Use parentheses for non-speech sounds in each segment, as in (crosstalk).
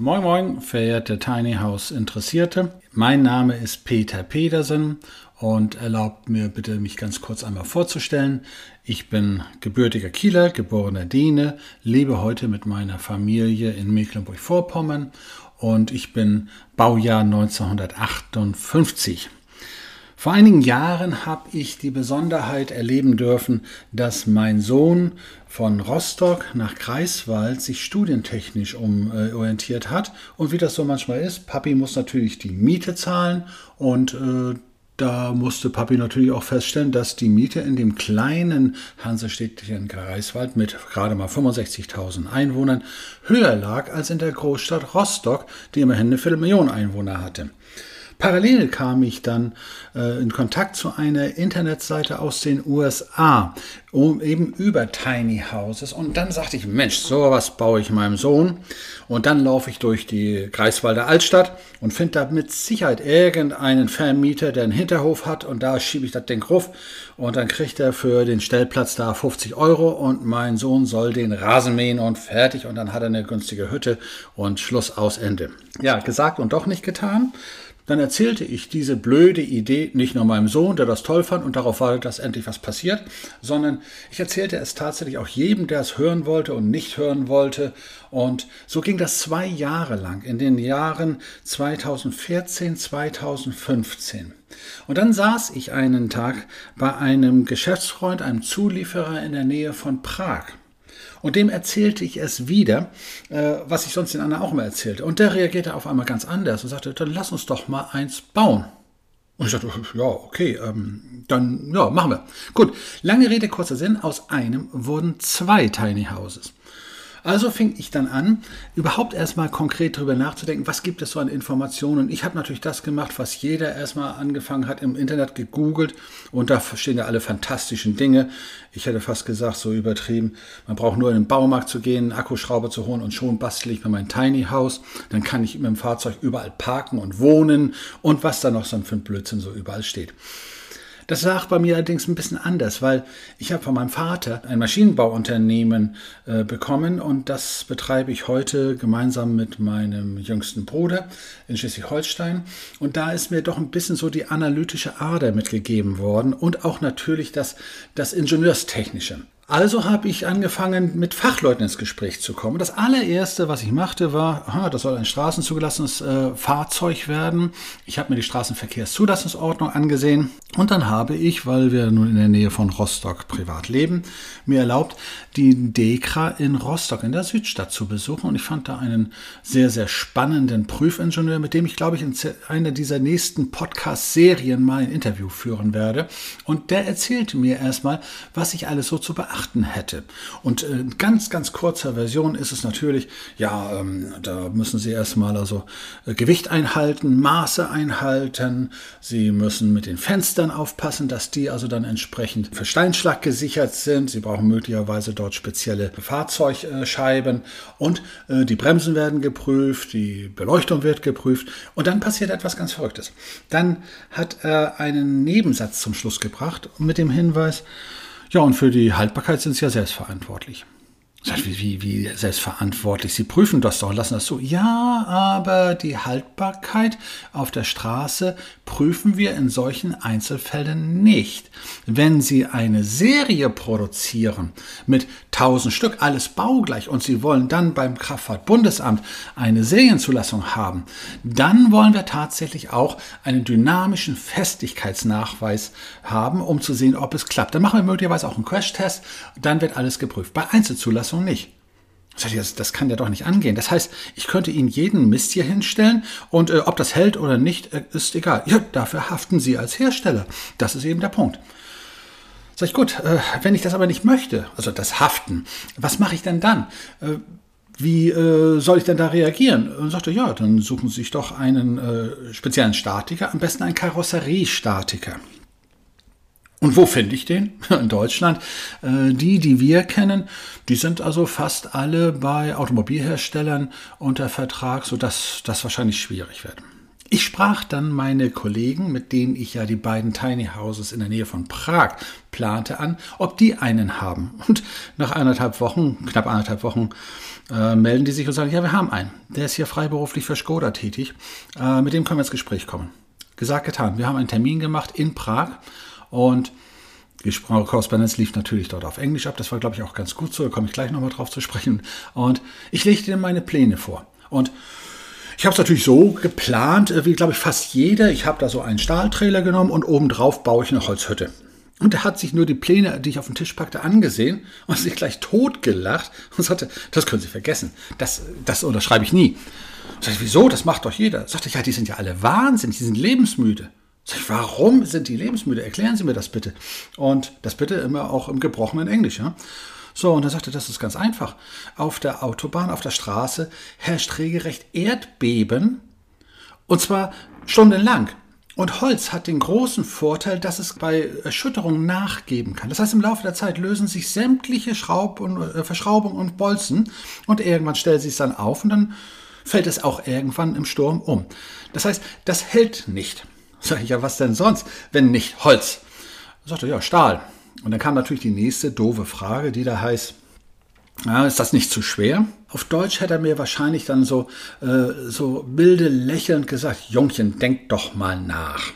Moin Moin, verehrte Tiny House Interessierte. Mein Name ist Peter Pedersen und erlaubt mir bitte, mich ganz kurz einmal vorzustellen. Ich bin gebürtiger Kieler, geborener Däne, lebe heute mit meiner Familie in Mecklenburg-Vorpommern und ich bin Baujahr 1958. Vor einigen Jahren habe ich die Besonderheit erleben dürfen, dass mein Sohn von Rostock nach Greifswald sich studientechnisch umorientiert hat. Und wie das so manchmal ist, Papi muss natürlich die Miete zahlen und äh, da musste Papi natürlich auch feststellen, dass die Miete in dem kleinen Hansestädtchen Greifswald mit gerade mal 65.000 Einwohnern höher lag als in der Großstadt Rostock, die immerhin eine Viertelmillion Einwohner hatte. Parallel kam ich dann äh, in Kontakt zu einer Internetseite aus den USA, um, eben über Tiny Houses. Und dann sagte ich, Mensch, sowas baue ich meinem Sohn. Und dann laufe ich durch die Greifswalder Altstadt und finde da mit Sicherheit irgendeinen Vermieter, der einen Hinterhof hat. Und da schiebe ich das Ding ruf. Und dann kriegt er für den Stellplatz da 50 Euro. Und mein Sohn soll den Rasen mähen und fertig. Und dann hat er eine günstige Hütte und Schluss aus Ende. Ja, gesagt und doch nicht getan. Dann erzählte ich diese blöde Idee nicht nur meinem Sohn, der das toll fand und darauf wartet, dass endlich was passiert, sondern ich erzählte es tatsächlich auch jedem, der es hören wollte und nicht hören wollte. Und so ging das zwei Jahre lang, in den Jahren 2014, 2015. Und dann saß ich einen Tag bei einem Geschäftsfreund, einem Zulieferer in der Nähe von Prag. Und dem erzählte ich es wieder, äh, was ich sonst den anderen auch immer erzählte. Und der reagierte auf einmal ganz anders und sagte, dann lass uns doch mal eins bauen. Und ich sagte, ja, okay, ähm, dann, ja, machen wir. Gut, lange Rede, kurzer Sinn, aus einem wurden zwei Tiny Houses. Also fing ich dann an, überhaupt erstmal konkret darüber nachzudenken, was gibt es so an Informationen. Ich habe natürlich das gemacht, was jeder erstmal angefangen hat, im Internet gegoogelt und da stehen ja alle fantastischen Dinge. Ich hätte fast gesagt, so übertrieben, man braucht nur in den Baumarkt zu gehen, einen Akkuschrauber zu holen und schon bastle ich mir mein Tiny House. Dann kann ich mit dem Fahrzeug überall parken und wohnen und was da noch so für ein Blödsinn so überall steht. Das lag bei mir allerdings ein bisschen anders, weil ich habe von meinem Vater ein Maschinenbauunternehmen äh, bekommen und das betreibe ich heute gemeinsam mit meinem jüngsten Bruder in Schleswig-Holstein. Und da ist mir doch ein bisschen so die analytische Ader mitgegeben worden und auch natürlich das, das Ingenieurstechnische. Also habe ich angefangen, mit Fachleuten ins Gespräch zu kommen. Das allererste, was ich machte, war, aha, das soll ein straßenzugelassenes äh, Fahrzeug werden. Ich habe mir die Straßenverkehrszulassungsordnung angesehen und dann habe ich, weil wir nun in der Nähe von Rostock privat leben, mir erlaubt, die DEKRA in Rostock in der Südstadt zu besuchen. Und ich fand da einen sehr, sehr spannenden Prüfingenieur, mit dem ich, glaube ich, in einer dieser nächsten Podcast-Serien mal ein Interview führen werde. Und der erzählte mir erstmal, was ich alles so zu beachten beachten hätte. Und äh, in ganz, ganz kurzer Version ist es natürlich, ja, ähm, da müssen Sie erstmal also äh, Gewicht einhalten, Maße einhalten. Sie müssen mit den Fenstern aufpassen, dass die also dann entsprechend für Steinschlag gesichert sind. Sie brauchen möglicherweise dort spezielle Fahrzeugscheiben und äh, die Bremsen werden geprüft, die Beleuchtung wird geprüft und dann passiert etwas ganz Verrücktes. Dann hat er einen Nebensatz zum Schluss gebracht mit dem Hinweis, ja, und für die Haltbarkeit sind sie ja selbstverantwortlich. Wie, wie, wie selbstverantwortlich. Sie prüfen das doch, lassen das so. Ja, aber die Haltbarkeit auf der Straße prüfen wir in solchen Einzelfällen nicht. Wenn Sie eine Serie produzieren mit 1000 Stück, alles baugleich, und Sie wollen dann beim Kraftfahrtbundesamt eine Serienzulassung haben, dann wollen wir tatsächlich auch einen dynamischen Festigkeitsnachweis haben, um zu sehen, ob es klappt. Dann machen wir möglicherweise auch einen Crashtest, dann wird alles geprüft. Bei Einzelzulassung Leistung nicht. Das, das kann ja doch nicht angehen. Das heißt, ich könnte Ihnen jeden Mist hier hinstellen und äh, ob das hält oder nicht, äh, ist egal. Ja, dafür haften Sie als Hersteller. Das ist eben der Punkt. Sag ich, gut, äh, wenn ich das aber nicht möchte, also das Haften, was mache ich denn dann? Äh, wie äh, soll ich denn da reagieren? Und sagte, ja, dann suchen Sie sich doch einen äh, speziellen Statiker, am besten einen Karosseriestatiker. Und wo finde ich den? (laughs) In Deutschland. Äh, die, die wir kennen, die sind also fast alle bei Automobilherstellern unter Vertrag, sodass das wahrscheinlich schwierig wird. Ich sprach dann meine Kollegen, mit denen ich ja die beiden Tiny Houses in der Nähe von Prag plante, an, ob die einen haben. Und nach anderthalb Wochen, knapp anderthalb Wochen, äh, melden die sich und sagen, ja, wir haben einen. Der ist hier freiberuflich für Skoda tätig. Äh, mit dem können wir ins Gespräch kommen. Gesagt, getan. Wir haben einen Termin gemacht in Prag und die Korrespondenz lief natürlich dort auf Englisch ab. Das war, glaube ich, auch ganz gut so. Da komme ich gleich nochmal drauf zu sprechen. Und ich legte meine Pläne vor. Und ich habe es natürlich so geplant, äh, wie, glaube ich, fast jeder. Ich habe da so einen Stahltrailer genommen und obendrauf baue ich eine Holzhütte. Und er hat sich nur die Pläne, die ich auf den Tisch packte, angesehen und sich gleich totgelacht und sagte, das können Sie vergessen. Das, das unterschreibe ich nie. Sag ich, wieso? Das macht doch jeder. Sagte ich, ja, die sind ja alle wahnsinnig, die sind lebensmüde. Sag warum sind die lebensmüde? Erklären Sie mir das bitte. Und das bitte immer auch im gebrochenen Englisch. Ja? So, und er sagte, das ist ganz einfach. Auf der Autobahn, auf der Straße herrscht regelrecht Erdbeben. Und zwar stundenlang. Und Holz hat den großen Vorteil, dass es bei Erschütterungen nachgeben kann. Das heißt, im Laufe der Zeit lösen sich sämtliche Schraub und, äh, Verschraubungen und Bolzen und irgendwann stellt sich es dann auf und dann fällt es auch irgendwann im Sturm um. Das heißt, das hält nicht. Sag ich, ja, was denn sonst, wenn nicht Holz? Er sagte, ja, Stahl. Und dann kam natürlich die nächste doofe Frage, die da heißt, ja, ist das nicht zu schwer? Auf Deutsch hätte er mir wahrscheinlich dann so, äh, so milde lächelnd gesagt, Jungchen, denk doch mal nach.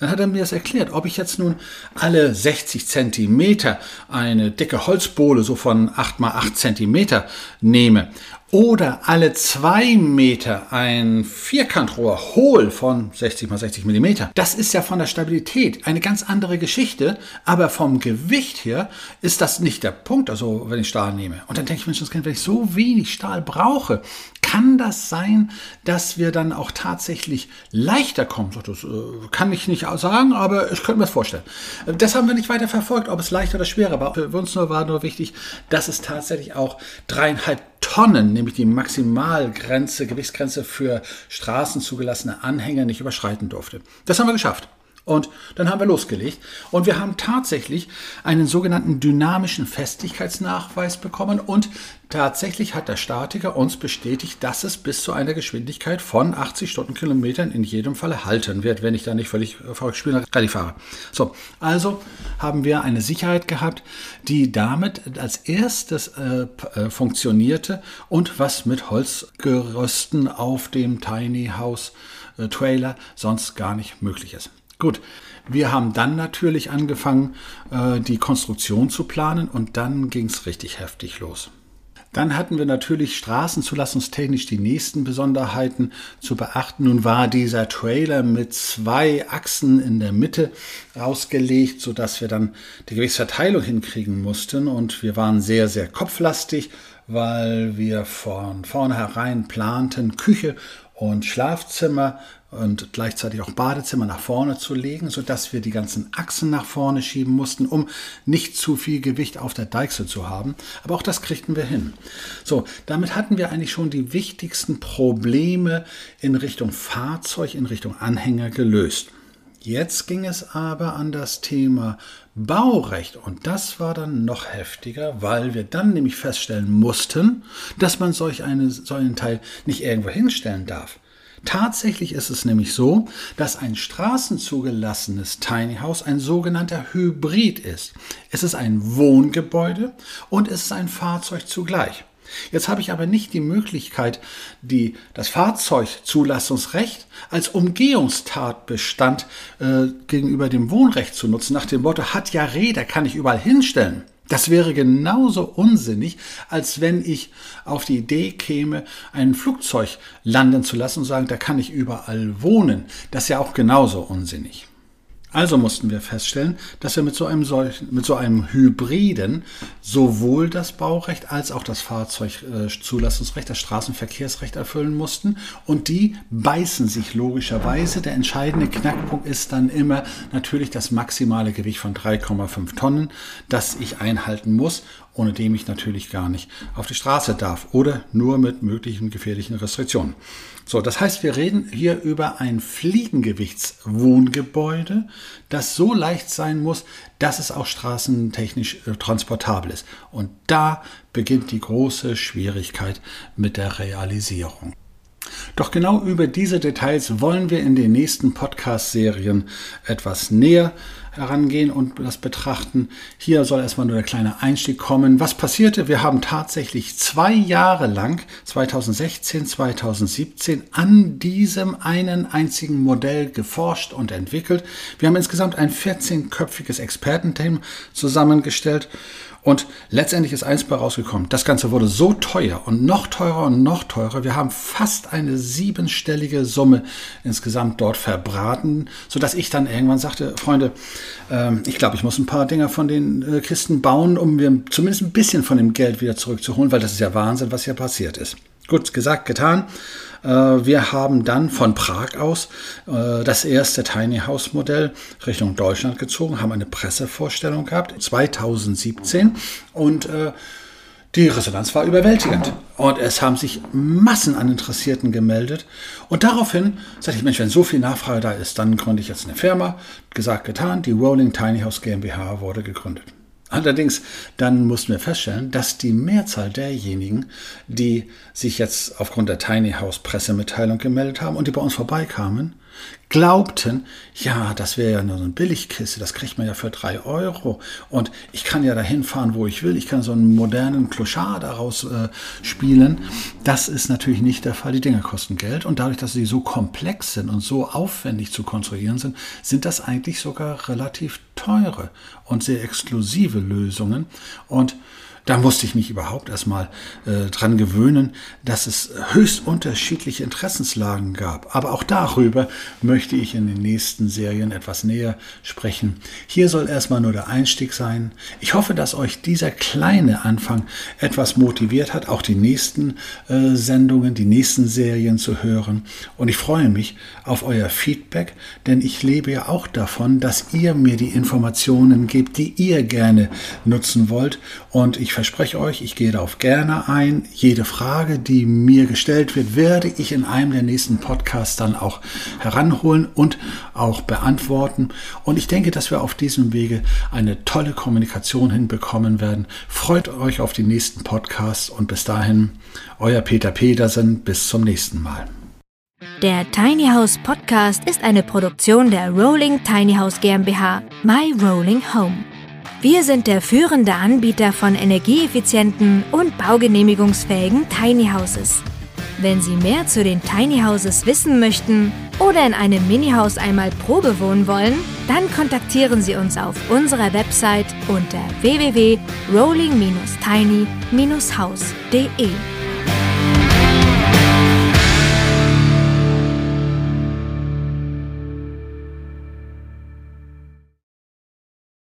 Dann hat er mir das erklärt, ob ich jetzt nun alle 60 Zentimeter eine dicke Holzbohle so von 8 mal 8 Zentimeter nehme oder alle zwei Meter ein Vierkantrohr hohl von 60 mal 60 Millimeter. Das ist ja von der Stabilität eine ganz andere Geschichte, aber vom Gewicht her ist das nicht der Punkt, also wenn ich Stahl nehme. Und dann denke ich, Mensch, wenn ich so wenig Stahl brauche, kann das sein, dass wir dann auch tatsächlich leichter kommen? Das äh, kann ich nicht sagen, aber ich könnte mir das vorstellen. Das haben wir nicht weiter verfolgt, ob es leichter oder schwerer war. Für uns nur war nur wichtig, dass es tatsächlich auch dreieinhalb Tonnen, nämlich die Maximalgrenze, Gewichtsgrenze für Straßen zugelassene Anhänger nicht überschreiten durfte. Das haben wir geschafft. Und dann haben wir losgelegt. Und wir haben tatsächlich einen sogenannten dynamischen Festigkeitsnachweis bekommen. Und tatsächlich hat der Statiker uns bestätigt, dass es bis zu einer Geschwindigkeit von 80 Stundenkilometern in jedem Fall halten wird, wenn ich da nicht völlig verrückt spiele, Rallye fahre. So, also haben wir eine Sicherheit gehabt, die damit als erstes äh, äh funktionierte und was mit Holzgerösten auf dem Tiny House äh, Trailer sonst gar nicht möglich ist. Gut, wir haben dann natürlich angefangen, äh, die Konstruktion zu planen und dann ging es richtig heftig los. Dann hatten wir natürlich straßenzulassungstechnisch die nächsten Besonderheiten zu beachten. Nun war dieser Trailer mit zwei Achsen in der Mitte ausgelegt, sodass wir dann die Gewichtsverteilung hinkriegen mussten. Und wir waren sehr, sehr kopflastig, weil wir von vornherein planten, Küche und Schlafzimmer und gleichzeitig auch Badezimmer nach vorne zu legen, sodass wir die ganzen Achsen nach vorne schieben mussten, um nicht zu viel Gewicht auf der Deichsel zu haben. Aber auch das kriegten wir hin. So, damit hatten wir eigentlich schon die wichtigsten Probleme in Richtung Fahrzeug, in Richtung Anhänger gelöst. Jetzt ging es aber an das Thema Baurecht und das war dann noch heftiger, weil wir dann nämlich feststellen mussten, dass man solch, eine, solch einen Teil nicht irgendwo hinstellen darf. Tatsächlich ist es nämlich so, dass ein straßenzugelassenes Tiny House ein sogenannter Hybrid ist. Es ist ein Wohngebäude und es ist ein Fahrzeug zugleich. Jetzt habe ich aber nicht die Möglichkeit, die, das Fahrzeugzulassungsrecht als Umgehungstatbestand äh, gegenüber dem Wohnrecht zu nutzen, nach dem Motto, hat ja Räder, kann ich überall hinstellen. Das wäre genauso unsinnig, als wenn ich auf die Idee käme, ein Flugzeug landen zu lassen und sagen, da kann ich überall wohnen. Das ist ja auch genauso unsinnig. Also mussten wir feststellen, dass wir mit so einem solchen, mit so einem Hybriden sowohl das Baurecht als auch das Fahrzeugzulassungsrecht, das Straßenverkehrsrecht erfüllen mussten. Und die beißen sich logischerweise. Der entscheidende Knackpunkt ist dann immer natürlich das maximale Gewicht von 3,5 Tonnen, das ich einhalten muss ohne dem ich natürlich gar nicht auf die Straße darf oder nur mit möglichen gefährlichen Restriktionen. So, das heißt, wir reden hier über ein Fliegengewichtswohngebäude, das so leicht sein muss, dass es auch straßentechnisch äh, transportabel ist. Und da beginnt die große Schwierigkeit mit der Realisierung. Doch genau über diese Details wollen wir in den nächsten Podcast-Serien etwas näher herangehen und das betrachten. Hier soll erstmal nur der kleine Einstieg kommen. Was passierte? Wir haben tatsächlich zwei Jahre lang, 2016, 2017, an diesem einen einzigen Modell geforscht und entwickelt. Wir haben insgesamt ein 14-köpfiges Expertenteam zusammengestellt und letztendlich ist eins bei rausgekommen. Das Ganze wurde so teuer und noch teurer und noch teurer. Wir haben fast eine siebenstellige Summe insgesamt dort verbraten, sodass ich dann irgendwann sagte, Freunde, äh, ich glaube, ich muss ein paar Dinger von den äh, Kisten bauen, um mir zumindest ein bisschen von dem Geld wieder zurückzuholen, weil das ist ja Wahnsinn, was hier passiert ist. Gut, gesagt, getan. Äh, wir haben dann von Prag aus äh, das erste Tiny House Modell Richtung Deutschland gezogen, haben eine Pressevorstellung gehabt 2017 und äh, die Resonanz war überwältigend. Und es haben sich Massen an Interessierten gemeldet. Und daraufhin sagte ich, Mensch, wenn so viel Nachfrage da ist, dann gründe ich jetzt eine Firma. Gesagt, getan. Die Rolling Tiny House GmbH wurde gegründet. Allerdings, dann mussten wir feststellen, dass die Mehrzahl derjenigen, die sich jetzt aufgrund der Tiny House Pressemitteilung gemeldet haben und die bei uns vorbeikamen, glaubten, ja, das wäre ja nur so eine Billigkiste, das kriegt man ja für drei Euro und ich kann ja dahin fahren, wo ich will, ich kann so einen modernen Clochard daraus äh, spielen. Das ist natürlich nicht der Fall. Die Dinger kosten Geld und dadurch, dass sie so komplex sind und so aufwendig zu konstruieren sind, sind das eigentlich sogar relativ teure und sehr exklusive Lösungen und da musste ich mich überhaupt erstmal äh, dran gewöhnen, dass es höchst unterschiedliche Interessenslagen gab. Aber auch darüber möchte ich in den nächsten Serien etwas näher sprechen. Hier soll erstmal nur der Einstieg sein. Ich hoffe, dass euch dieser kleine Anfang etwas motiviert hat, auch die nächsten äh, Sendungen, die nächsten Serien zu hören. Und ich freue mich auf euer Feedback, denn ich lebe ja auch davon, dass ihr mir die Informationen gebt, die ihr gerne nutzen wollt. Und ich verspreche euch, ich gehe darauf gerne ein. Jede Frage, die mir gestellt wird, werde ich in einem der nächsten Podcasts dann auch heranholen und auch beantworten. Und ich denke, dass wir auf diesem Wege eine tolle Kommunikation hinbekommen werden. Freut euch auf die nächsten Podcasts und bis dahin, euer Peter Petersen. Bis zum nächsten Mal. Der Tiny House Podcast ist eine Produktion der Rolling Tiny House GmbH, My Rolling Home. Wir sind der führende Anbieter von energieeffizienten und baugenehmigungsfähigen Tiny Houses. Wenn Sie mehr zu den Tiny Houses wissen möchten oder in einem Mini-Haus einmal Probe wohnen wollen, dann kontaktieren Sie uns auf unserer Website unter www.rolling-tiny-house.de.